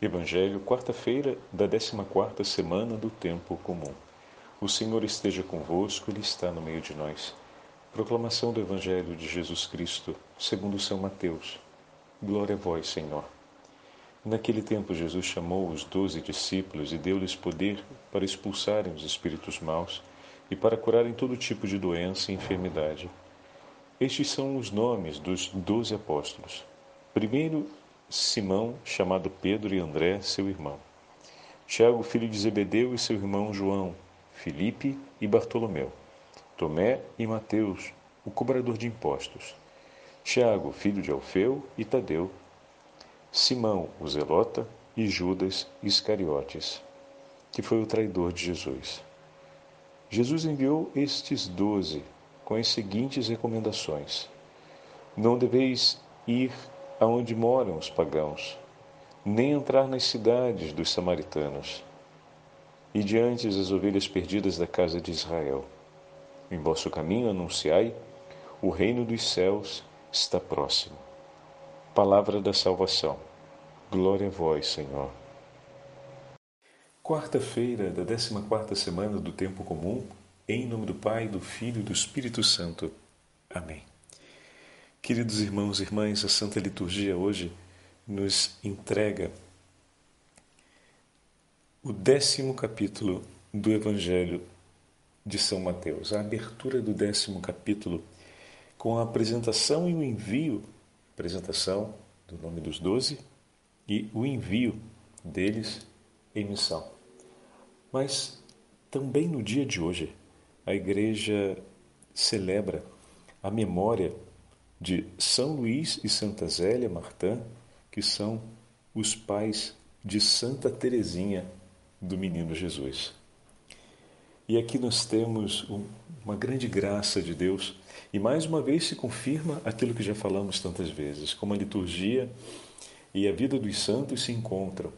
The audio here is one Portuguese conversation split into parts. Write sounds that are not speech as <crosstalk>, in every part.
Evangelho, quarta-feira da 14 semana do tempo comum. O Senhor esteja convosco, ele está no meio de nós. Proclamação do Evangelho de Jesus Cristo, segundo São Mateus. Glória a vós, Senhor. Naquele tempo Jesus chamou os doze discípulos e deu-lhes poder para expulsarem os espíritos maus e para curarem todo tipo de doença e enfermidade. Estes são os nomes dos doze apóstolos. Primeiro Simão, chamado Pedro, e André, seu irmão. Tiago, filho de Zebedeu, e seu irmão João. Filipe e Bartolomeu. Tomé e Mateus, o cobrador de impostos. Tiago, filho de Alfeu, e Tadeu. Simão, o zelota, e Judas Iscariotes, que foi o traidor de Jesus. Jesus enviou estes doze com as seguintes recomendações: Não deveis ir aonde moram os pagãos, nem entrar nas cidades dos samaritanos, e diante as ovelhas perdidas da casa de Israel. Em vosso caminho anunciai: o reino dos céus está próximo. Palavra da salvação. Glória a vós, Senhor. Quarta-feira da 14 semana do tempo comum, em nome do Pai, do Filho e do Espírito Santo. Amém. Queridos irmãos e irmãs, a Santa Liturgia hoje nos entrega o décimo capítulo do Evangelho de São Mateus, a abertura do décimo capítulo, com a apresentação e o envio, apresentação do nome dos doze e o envio deles em missão. Mas também no dia de hoje, a Igreja celebra a memória de São Luís e Santa Zélia Martã, que são os pais de Santa Teresinha do Menino Jesus. E aqui nós temos uma grande graça de Deus e mais uma vez se confirma aquilo que já falamos tantas vezes, como a liturgia e a vida dos santos se encontram,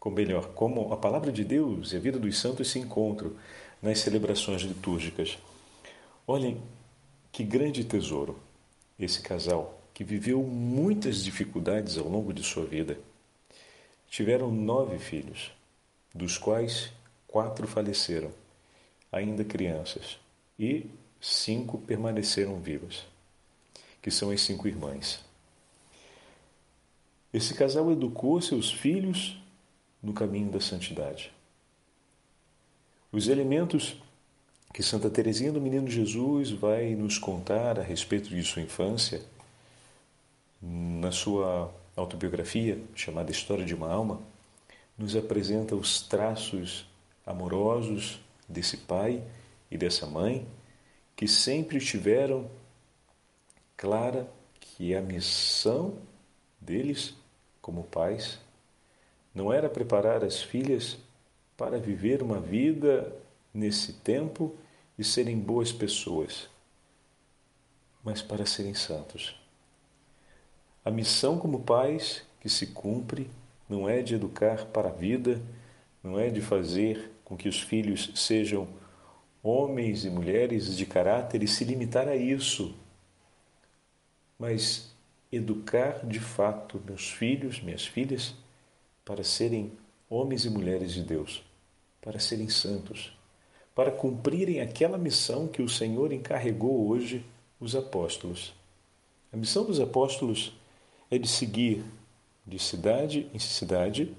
ou melhor, como a palavra de Deus e a vida dos santos se encontram nas celebrações litúrgicas. Olhem que grande tesouro esse casal, que viveu muitas dificuldades ao longo de sua vida. Tiveram nove filhos, dos quais quatro faleceram, ainda crianças, e cinco permaneceram vivas, que são as cinco irmãs. Esse casal educou seus filhos no caminho da santidade. Os elementos que Santa Teresinha do Menino Jesus vai nos contar a respeito de sua infância na sua autobiografia chamada História de uma Alma, nos apresenta os traços amorosos desse pai e dessa mãe que sempre tiveram clara que a missão deles como pais não era preparar as filhas para viver uma vida nesse tempo e serem boas pessoas, mas para serem santos. A missão como pais que se cumpre não é de educar para a vida, não é de fazer com que os filhos sejam homens e mulheres de caráter e se limitar a isso, mas educar de fato meus filhos, minhas filhas, para serem homens e mulheres de Deus, para serem santos para cumprirem aquela missão que o Senhor encarregou hoje os apóstolos. A missão dos apóstolos é de seguir de cidade em cidade,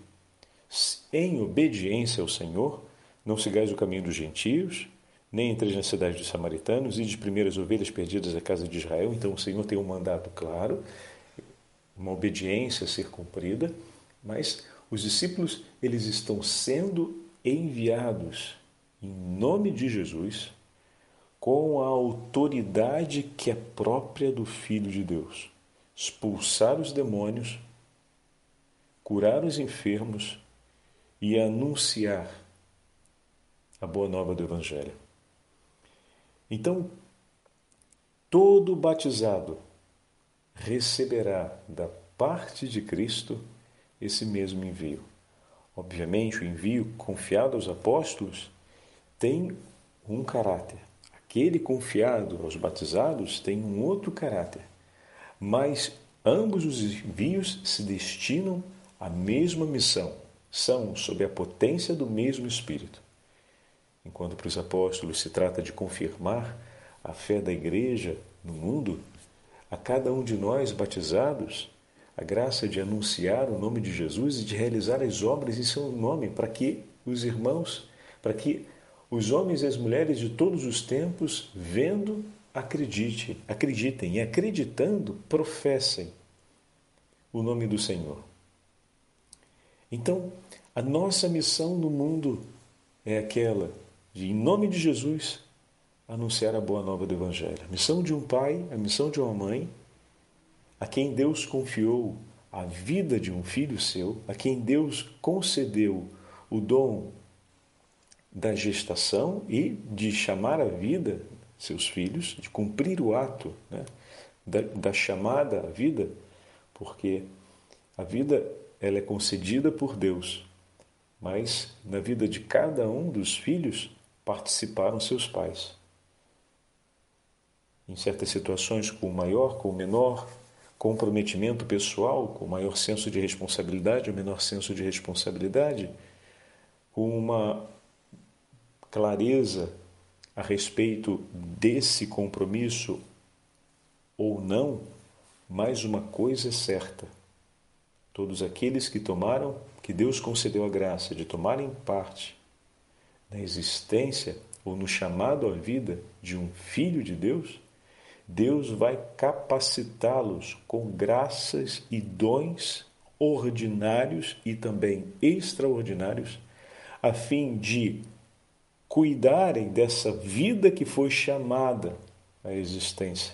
em obediência ao Senhor, não sigais o caminho dos gentios, nem entreis na cidade dos samaritanos, e de primeiras ovelhas perdidas da casa de Israel. Então o Senhor tem um mandato claro, uma obediência a ser cumprida, mas os discípulos eles estão sendo enviados em nome de Jesus, com a autoridade que é própria do Filho de Deus, expulsar os demônios, curar os enfermos e anunciar a boa nova do Evangelho. Então, todo batizado receberá da parte de Cristo esse mesmo envio. Obviamente, o envio confiado aos apóstolos tem um caráter. Aquele confiado aos batizados tem um outro caráter. Mas ambos os envios se destinam a mesma missão, são sob a potência do mesmo Espírito. Enquanto para os apóstolos se trata de confirmar a fé da igreja no mundo, a cada um de nós batizados, a graça de anunciar o nome de Jesus e de realizar as obras em seu nome, para que os irmãos, para que os homens e as mulheres de todos os tempos, vendo, acredite, acreditem e acreditando, professem o nome do Senhor. Então, a nossa missão no mundo é aquela de, em nome de Jesus, anunciar a boa nova do Evangelho. A missão de um pai, a missão de uma mãe, a quem Deus confiou a vida de um filho seu, a quem Deus concedeu o dom da gestação e de chamar a vida seus filhos, de cumprir o ato né, da, da chamada à vida, porque a vida ela é concedida por Deus, mas na vida de cada um dos filhos participaram seus pais. Em certas situações, com o maior, com o menor, comprometimento pessoal, com maior senso de responsabilidade ou menor senso de responsabilidade, com uma clareza a respeito desse compromisso ou não, mais uma coisa é certa. Todos aqueles que tomaram, que Deus concedeu a graça de tomarem parte na existência ou no chamado à vida de um filho de Deus, Deus vai capacitá-los com graças e dons ordinários e também extraordinários, a fim de cuidarem dessa vida que foi chamada à existência,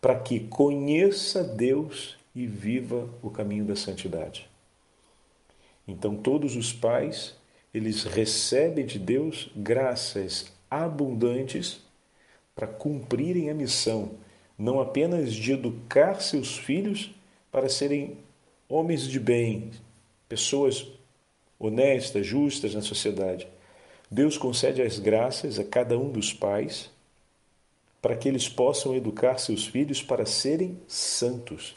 para que conheça Deus e viva o caminho da santidade. Então todos os pais, eles recebem de Deus graças abundantes para cumprirem a missão, não apenas de educar seus filhos para serem homens de bem, pessoas honestas, justas na sociedade. Deus concede as graças a cada um dos pais para que eles possam educar seus filhos para serem santos,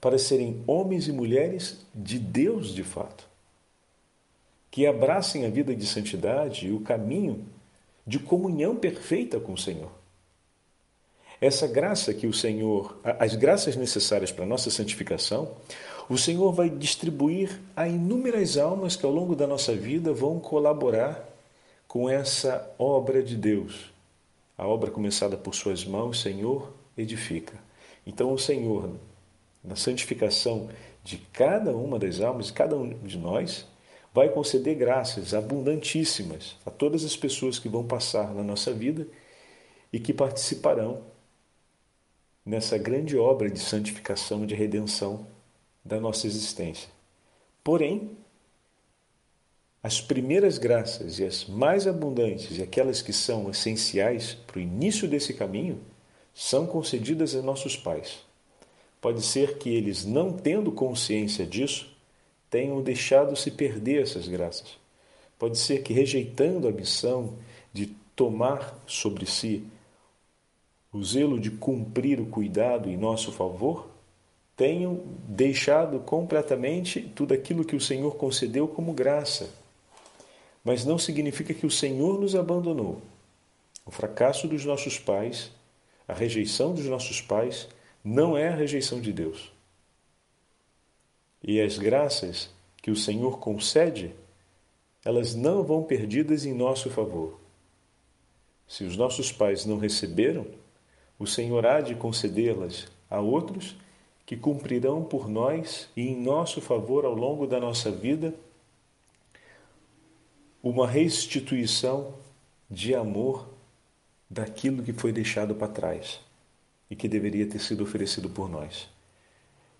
para serem homens e mulheres de Deus de fato, que abracem a vida de santidade e o caminho de comunhão perfeita com o Senhor. Essa graça que o Senhor, as graças necessárias para a nossa santificação, o Senhor vai distribuir a inúmeras almas que ao longo da nossa vida vão colaborar com essa obra de Deus. A obra começada por Suas mãos, Senhor, edifica. Então, o Senhor, na santificação de cada uma das almas, de cada um de nós, vai conceder graças abundantíssimas a todas as pessoas que vão passar na nossa vida e que participarão nessa grande obra de santificação de redenção da nossa existência. Porém, as primeiras graças e as mais abundantes e aquelas que são essenciais para o início desse caminho são concedidas a nossos pais. Pode ser que eles, não tendo consciência disso, tenham deixado se perder essas graças. Pode ser que, rejeitando a missão de tomar sobre si o zelo de cumprir o cuidado em nosso favor, tenham deixado completamente tudo aquilo que o Senhor concedeu como graça. Mas não significa que o Senhor nos abandonou. O fracasso dos nossos pais, a rejeição dos nossos pais, não é a rejeição de Deus. E as graças que o Senhor concede, elas não vão perdidas em nosso favor. Se os nossos pais não receberam, o Senhor há de concedê-las a outros que cumprirão por nós e em nosso favor ao longo da nossa vida uma restituição de amor daquilo que foi deixado para trás e que deveria ter sido oferecido por nós.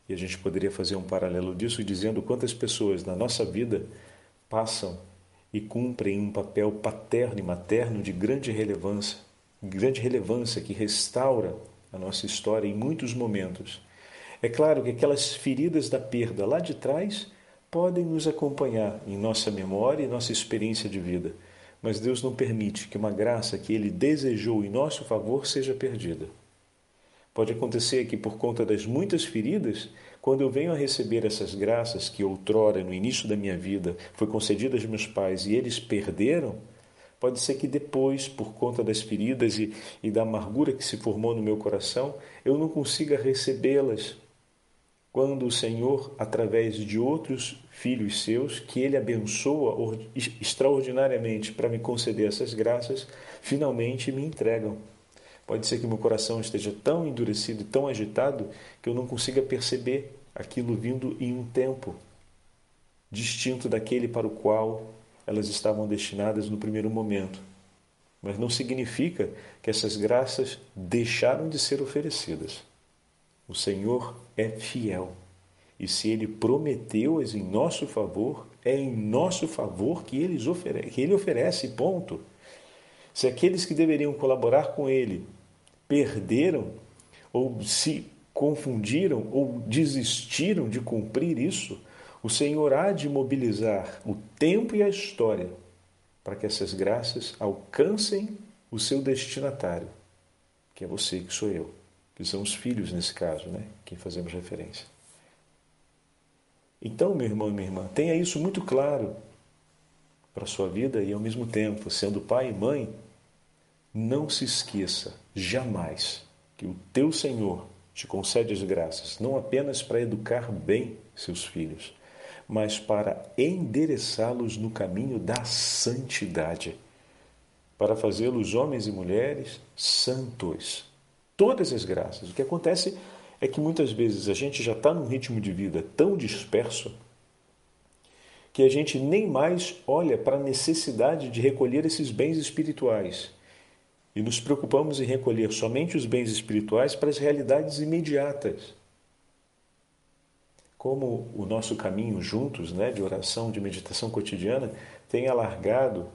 E a gente poderia fazer um paralelo disso dizendo quantas pessoas na nossa vida passam e cumprem um papel paterno e materno de grande relevância, grande relevância que restaura a nossa história em muitos momentos. É claro que aquelas feridas da perda lá de trás podem nos acompanhar em nossa memória e nossa experiência de vida, mas Deus não permite que uma graça que Ele desejou em nosso favor seja perdida. Pode acontecer que, por conta das muitas feridas, quando eu venho a receber essas graças que outrora, no início da minha vida, foi concedida aos meus pais e eles perderam, pode ser que depois, por conta das feridas e, e da amargura que se formou no meu coração, eu não consiga recebê-las. Quando o Senhor, através de outros filhos seus, que Ele abençoa extraordinariamente para me conceder essas graças, finalmente me entregam. Pode ser que meu coração esteja tão endurecido tão agitado que eu não consiga perceber aquilo vindo em um tempo distinto daquele para o qual elas estavam destinadas no primeiro momento. Mas não significa que essas graças deixaram de ser oferecidas. O Senhor é fiel. E se Ele prometeu-as em nosso favor, é em nosso favor que, que Ele oferece, ponto. Se aqueles que deveriam colaborar com Ele perderam ou se confundiram ou desistiram de cumprir isso, o Senhor há de mobilizar o tempo e a história para que essas graças alcancem o seu destinatário, que é você, que sou eu, que são os filhos nesse caso, né? Quem fazemos referência. Então, meu irmão e minha irmã, tenha isso muito claro para a sua vida e ao mesmo tempo, sendo pai e mãe, não se esqueça jamais que o teu Senhor te concede as graças, não apenas para educar bem seus filhos, mas para endereçá-los no caminho da santidade, para fazê-los homens e mulheres santos. Todas as graças. O que acontece é que muitas vezes a gente já está num ritmo de vida tão disperso que a gente nem mais olha para a necessidade de recolher esses bens espirituais e nos preocupamos em recolher somente os bens espirituais para as realidades imediatas. Como o nosso caminho juntos, né, de oração, de meditação cotidiana, tem alargado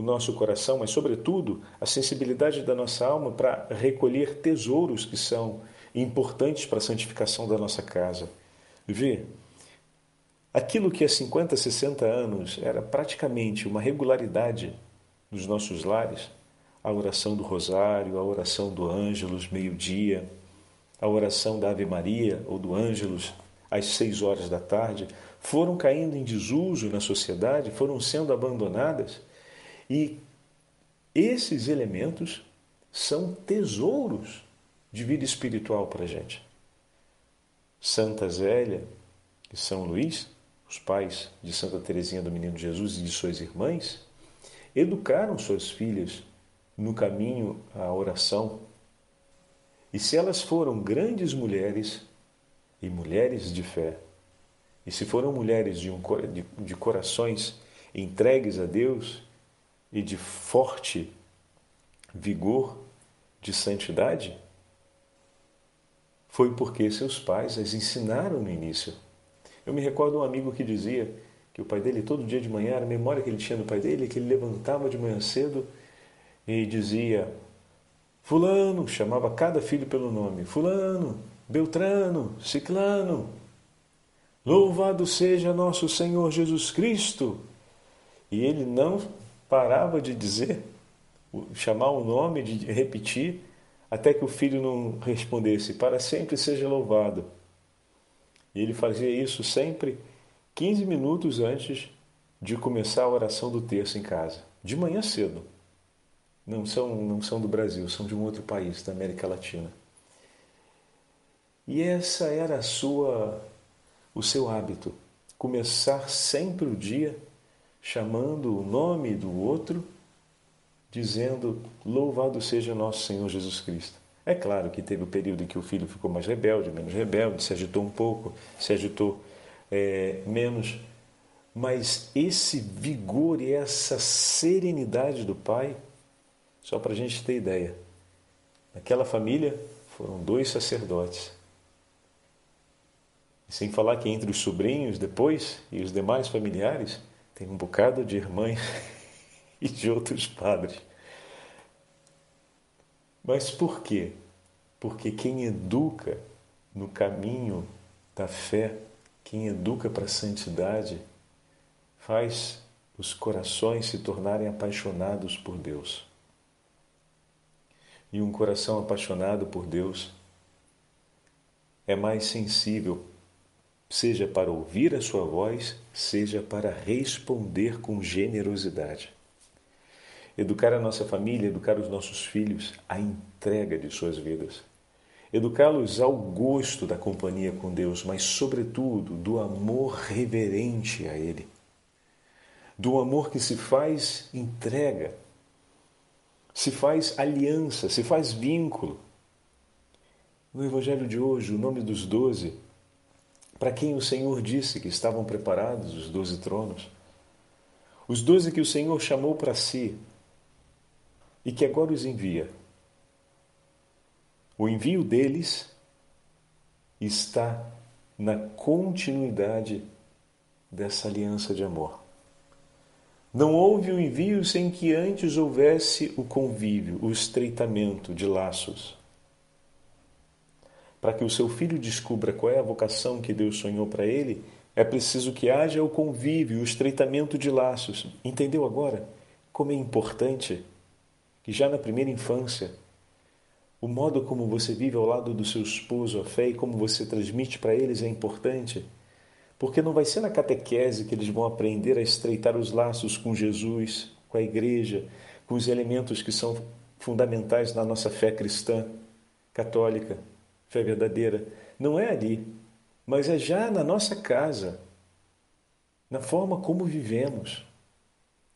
o nosso coração, mas, sobretudo, a sensibilidade da nossa alma para recolher tesouros que são importantes para a santificação da nossa casa. Vê, aquilo que há 50, 60 anos era praticamente uma regularidade nos nossos lares, a oração do Rosário, a oração do Ângelus, meio-dia, a oração da Ave Maria ou do Ângelus às seis horas da tarde, foram caindo em desuso na sociedade, foram sendo abandonadas e esses elementos são tesouros de vida espiritual para a gente. Santa Zélia e São Luís, os pais de Santa Teresinha do Menino Jesus e de suas irmãs, educaram suas filhas no caminho à oração. E se elas foram grandes mulheres e mulheres de fé, e se foram mulheres de, um, de, de corações entregues a Deus e de forte vigor de santidade, foi porque seus pais as ensinaram no início. Eu me recordo um amigo que dizia que o pai dele, todo dia de manhã, a memória que ele tinha do pai dele, que ele levantava de manhã cedo e dizia: Fulano, chamava cada filho pelo nome: Fulano, Beltrano, Ciclano, louvado seja nosso Senhor Jesus Cristo. E ele não parava de dizer, chamar o nome, de repetir, até que o filho não respondesse: Para sempre seja louvado. E ele fazia isso sempre 15 minutos antes de começar a oração do terço em casa, de manhã cedo não são, não são do Brasil, são de um outro país, da América Latina. E essa era a sua, o seu hábito, começar sempre o dia chamando o nome do outro, dizendo: Louvado seja nosso Senhor Jesus Cristo. É claro que teve o período em que o filho ficou mais rebelde, menos rebelde, se agitou um pouco, se agitou é, menos, mas esse vigor e essa serenidade do pai só para a gente ter ideia. Naquela família foram dois sacerdotes. Sem falar que entre os sobrinhos depois e os demais familiares tem um bocado de irmãs <laughs> e de outros padres. Mas por quê? Porque quem educa no caminho da fé, quem educa para a santidade, faz os corações se tornarem apaixonados por Deus. E um coração apaixonado por Deus é mais sensível, seja para ouvir a sua voz, seja para responder com generosidade. Educar a nossa família, educar os nossos filhos à entrega de suas vidas. Educá-los ao gosto da companhia com Deus, mas, sobretudo, do amor reverente a Ele. Do amor que se faz entrega, se faz aliança, se faz vínculo. No Evangelho de hoje, o nome dos doze, para quem o Senhor disse que estavam preparados os doze tronos, os doze que o Senhor chamou para si e que agora os envia o envio deles está na continuidade dessa aliança de amor. Não houve o um envio sem que antes houvesse o convívio, o estreitamento de laços. Para que o seu filho descubra qual é a vocação que Deus sonhou para ele, é preciso que haja o convívio, o estreitamento de laços. Entendeu agora como é importante que já na primeira infância o modo como você vive ao lado do seu esposo a fé e como você transmite para eles é importante, porque não vai ser na catequese que eles vão aprender a estreitar os laços com Jesus, com a igreja, com os elementos que são fundamentais na nossa fé cristã, católica, fé verdadeira. Não é ali, mas é já na nossa casa, na forma como vivemos.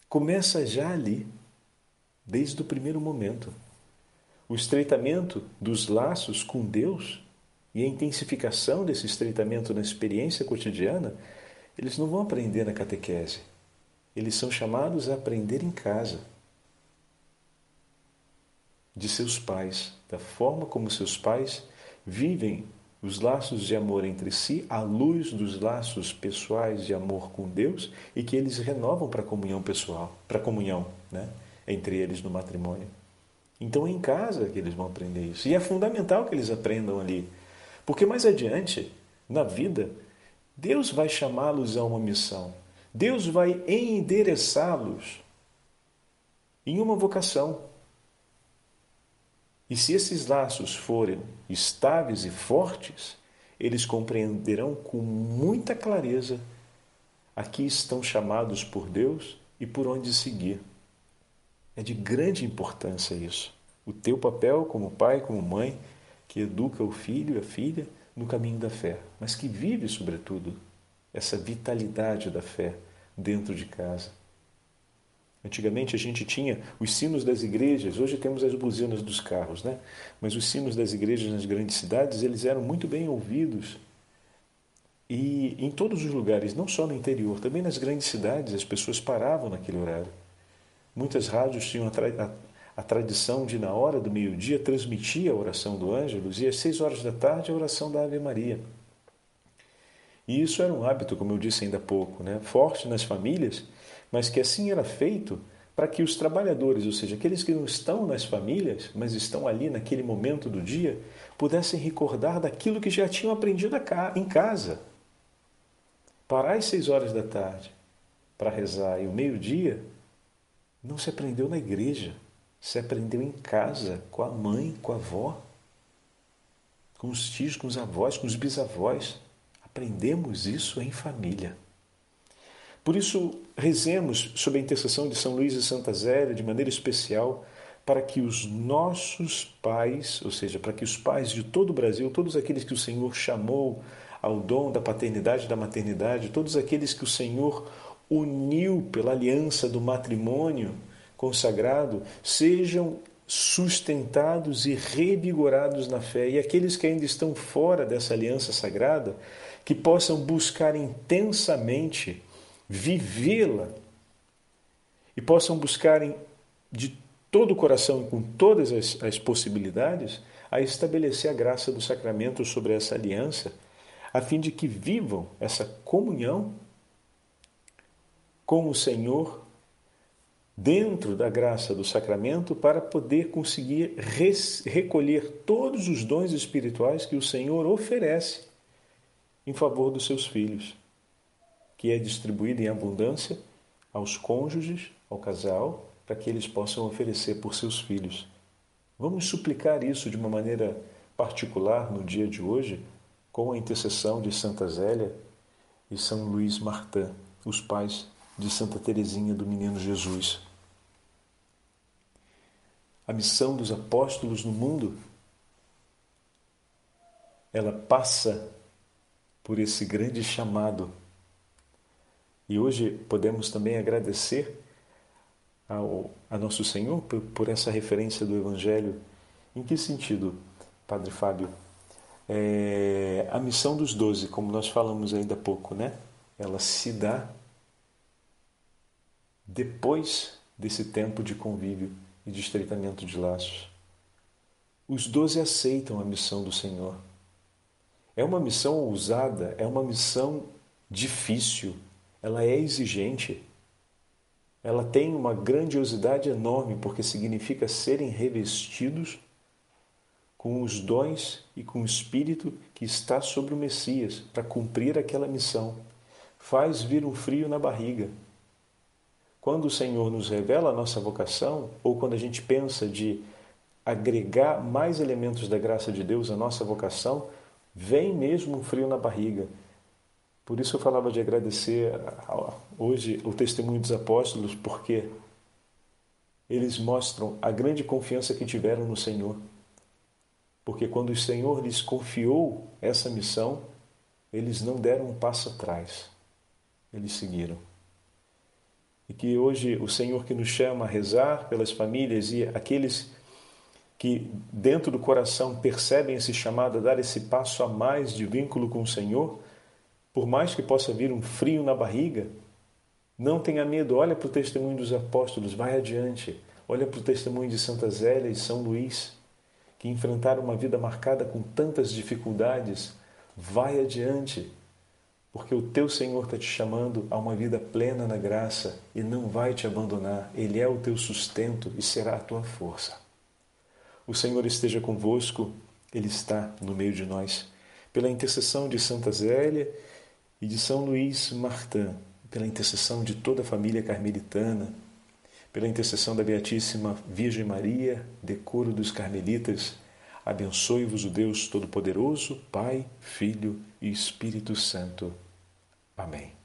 Começa já ali, desde o primeiro momento o estreitamento dos laços com Deus e a intensificação desse estreitamento na experiência cotidiana, eles não vão aprender na catequese. Eles são chamados a aprender em casa. De seus pais, da forma como seus pais vivem os laços de amor entre si à luz dos laços pessoais de amor com Deus e que eles renovam para a comunhão pessoal, para a comunhão né, entre eles no matrimônio. Então é em casa que eles vão aprender isso. E é fundamental que eles aprendam ali. Porque mais adiante, na vida, Deus vai chamá-los a uma missão. Deus vai endereçá-los em uma vocação. E se esses laços forem estáveis e fortes, eles compreenderão com muita clareza a que estão chamados por Deus e por onde seguir. É de grande importância isso. O teu papel como pai, como mãe, que educa o filho e a filha no caminho da fé, mas que vive, sobretudo, essa vitalidade da fé dentro de casa. Antigamente a gente tinha os sinos das igrejas, hoje temos as buzinas dos carros, né? Mas os sinos das igrejas nas grandes cidades, eles eram muito bem ouvidos. E em todos os lugares, não só no interior, também nas grandes cidades, as pessoas paravam naquele horário. Muitas rádios tinham a, tra a, a tradição de, na hora do meio-dia, transmitir a oração do Ângelus e às seis horas da tarde a oração da Ave Maria. E isso era um hábito, como eu disse ainda há pouco, né? forte nas famílias, mas que assim era feito para que os trabalhadores, ou seja, aqueles que não estão nas famílias, mas estão ali naquele momento do dia, pudessem recordar daquilo que já tinham aprendido em casa. Parar às seis horas da tarde para rezar e o meio-dia não se aprendeu na igreja, se aprendeu em casa, com a mãe, com a avó, com os tios, com os avós, com os bisavós. Aprendemos isso em família. Por isso, rezemos sob a intercessão de São Luís e Santa Zélia de maneira especial para que os nossos pais, ou seja, para que os pais de todo o Brasil, todos aqueles que o Senhor chamou ao dom da paternidade e da maternidade, todos aqueles que o Senhor uniu pela aliança do matrimônio consagrado, sejam sustentados e revigorados na fé. E aqueles que ainda estão fora dessa aliança sagrada, que possam buscar intensamente vivê-la e possam buscar de todo o coração e com todas as, as possibilidades a estabelecer a graça do sacramento sobre essa aliança, a fim de que vivam essa comunhão com o Senhor dentro da graça do sacramento para poder conseguir recolher todos os dons espirituais que o Senhor oferece em favor dos seus filhos, que é distribuído em abundância aos cônjuges, ao casal, para que eles possam oferecer por seus filhos. Vamos suplicar isso de uma maneira particular no dia de hoje com a intercessão de Santa Zélia e São Luís Martin, os pais de Santa Teresinha do Menino Jesus. A missão dos apóstolos no mundo ela passa por esse grande chamado. E hoje podemos também agradecer ao, a nosso Senhor por, por essa referência do Evangelho. Em que sentido, Padre Fábio? É, a missão dos doze, como nós falamos ainda há pouco, né? Ela se dá depois desse tempo de convívio e de estreitamento de laços. Os doze aceitam a missão do Senhor. É uma missão ousada, é uma missão difícil, ela é exigente. Ela tem uma grandiosidade enorme porque significa serem revestidos com os dons e com o espírito que está sobre o Messias para cumprir aquela missão. Faz vir um frio na barriga. Quando o Senhor nos revela a nossa vocação, ou quando a gente pensa de agregar mais elementos da graça de Deus à nossa vocação, vem mesmo um frio na barriga. Por isso eu falava de agradecer hoje o testemunho dos apóstolos, porque eles mostram a grande confiança que tiveram no Senhor. Porque quando o Senhor lhes confiou essa missão, eles não deram um passo atrás, eles seguiram. E que hoje o Senhor que nos chama a rezar pelas famílias e aqueles que dentro do coração percebem esse chamado a dar esse passo a mais de vínculo com o Senhor, por mais que possa vir um frio na barriga, não tenha medo, olha para o testemunho dos apóstolos, vai adiante. Olha para o testemunho de Santa Zélia e São Luís, que enfrentaram uma vida marcada com tantas dificuldades. Vai adiante, porque o teu Senhor está te chamando a uma vida plena na graça e não vai te abandonar. Ele é o teu sustento e será a tua força. O Senhor esteja convosco, Ele está no meio de nós. Pela intercessão de Santa Zélia e de São Luís Martin, pela intercessão de toda a família carmelitana, pela intercessão da Beatíssima Virgem Maria, decoro dos carmelitas, abençoe-vos o Deus Todo-Poderoso, Pai, Filho e Espírito Santo. Amém.